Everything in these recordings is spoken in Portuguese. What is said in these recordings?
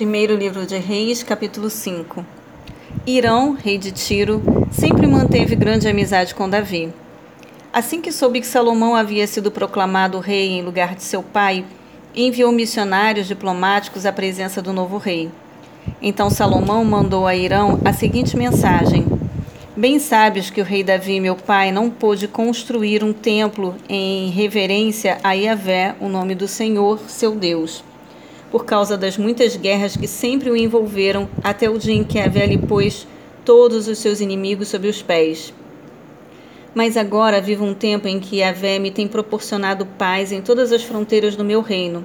Primeiro livro de Reis, capítulo 5. Irão, rei de Tiro, sempre manteve grande amizade com Davi. Assim que soube que Salomão havia sido proclamado rei em lugar de seu pai, enviou missionários diplomáticos à presença do novo rei. Então Salomão mandou a Irão a seguinte mensagem: Bem sabes que o rei Davi, meu pai, não pôde construir um templo em reverência a Yahvé, o nome do Senhor, seu Deus por causa das muitas guerras que sempre o envolveram até o dia em que Yahvé lhe pôs todos os seus inimigos sob os pés. Mas agora vivo um tempo em que Yahvé me tem proporcionado paz em todas as fronteiras do meu reino.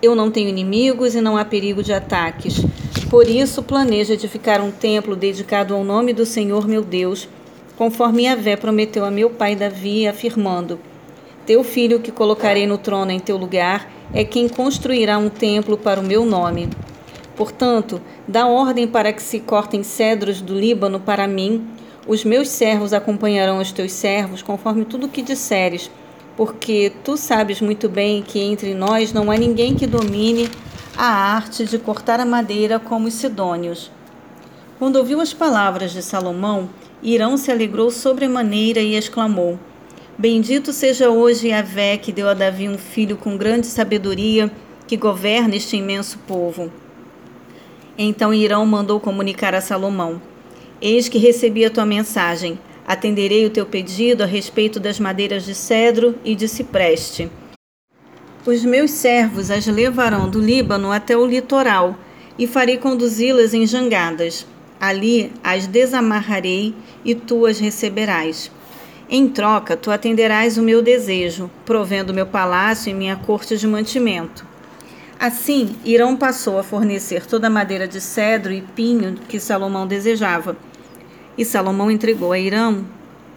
Eu não tenho inimigos e não há perigo de ataques. Por isso planejo edificar um templo dedicado ao nome do Senhor meu Deus, conforme Yahvé prometeu a meu pai Davi, afirmando: Teu filho que colocarei no trono em teu lugar é quem construirá um templo para o meu nome. Portanto, dá ordem para que se cortem cedros do Líbano para mim. Os meus servos acompanharão os teus servos, conforme tudo o que disseres, porque tu sabes muito bem que entre nós não há ninguém que domine a arte de cortar a madeira como os sidônios. Quando ouviu as palavras de Salomão, Irão se alegrou sobremaneira e exclamou: Bendito seja hoje Yahvé, que deu a Davi um filho com grande sabedoria, que governa este imenso povo. Então Irão mandou comunicar a Salomão: Eis que recebi a tua mensagem. Atenderei o teu pedido a respeito das madeiras de cedro e de cipreste. Os meus servos as levarão do Líbano até o litoral e farei conduzi-las em jangadas. Ali as desamarrarei e tu as receberás. Em troca, tu atenderás o meu desejo, provendo meu palácio e minha corte de mantimento. Assim, Irão passou a fornecer toda a madeira de cedro e pinho que Salomão desejava. E Salomão entregou a Irão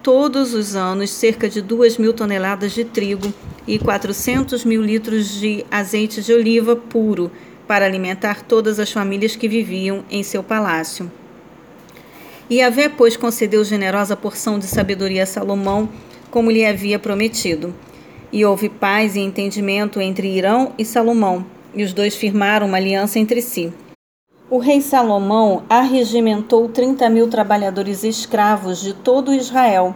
todos os anos cerca de duas mil toneladas de trigo e quatrocentos mil litros de azeite de oliva puro para alimentar todas as famílias que viviam em seu palácio. E Yahvé, pois, concedeu generosa porção de sabedoria a Salomão, como lhe havia prometido. E houve paz e entendimento entre Irão e Salomão, e os dois firmaram uma aliança entre si. O rei Salomão arregimentou trinta mil trabalhadores escravos de todo Israel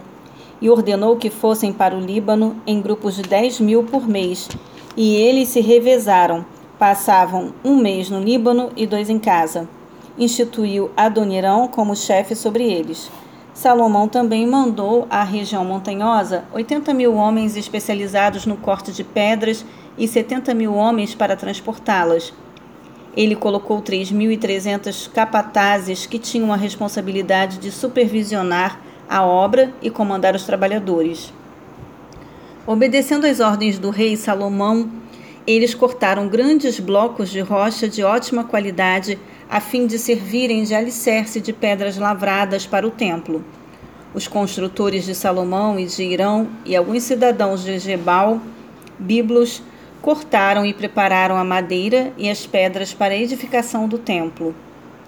e ordenou que fossem para o Líbano em grupos de dez mil por mês. E eles se revezaram, passavam um mês no Líbano e dois em casa instituiu Adonirão como chefe sobre eles. Salomão também mandou à região montanhosa 80 mil homens especializados no corte de pedras e 70 mil homens para transportá-las. Ele colocou 3.300 capatazes que tinham a responsabilidade de supervisionar a obra e comandar os trabalhadores. Obedecendo às ordens do rei Salomão, eles cortaram grandes blocos de rocha de ótima qualidade a fim de servirem de alicerce de pedras lavradas para o templo. Os construtores de Salomão e de Irão e alguns cidadãos de Gebal, Biblos, cortaram e prepararam a madeira e as pedras para a edificação do templo.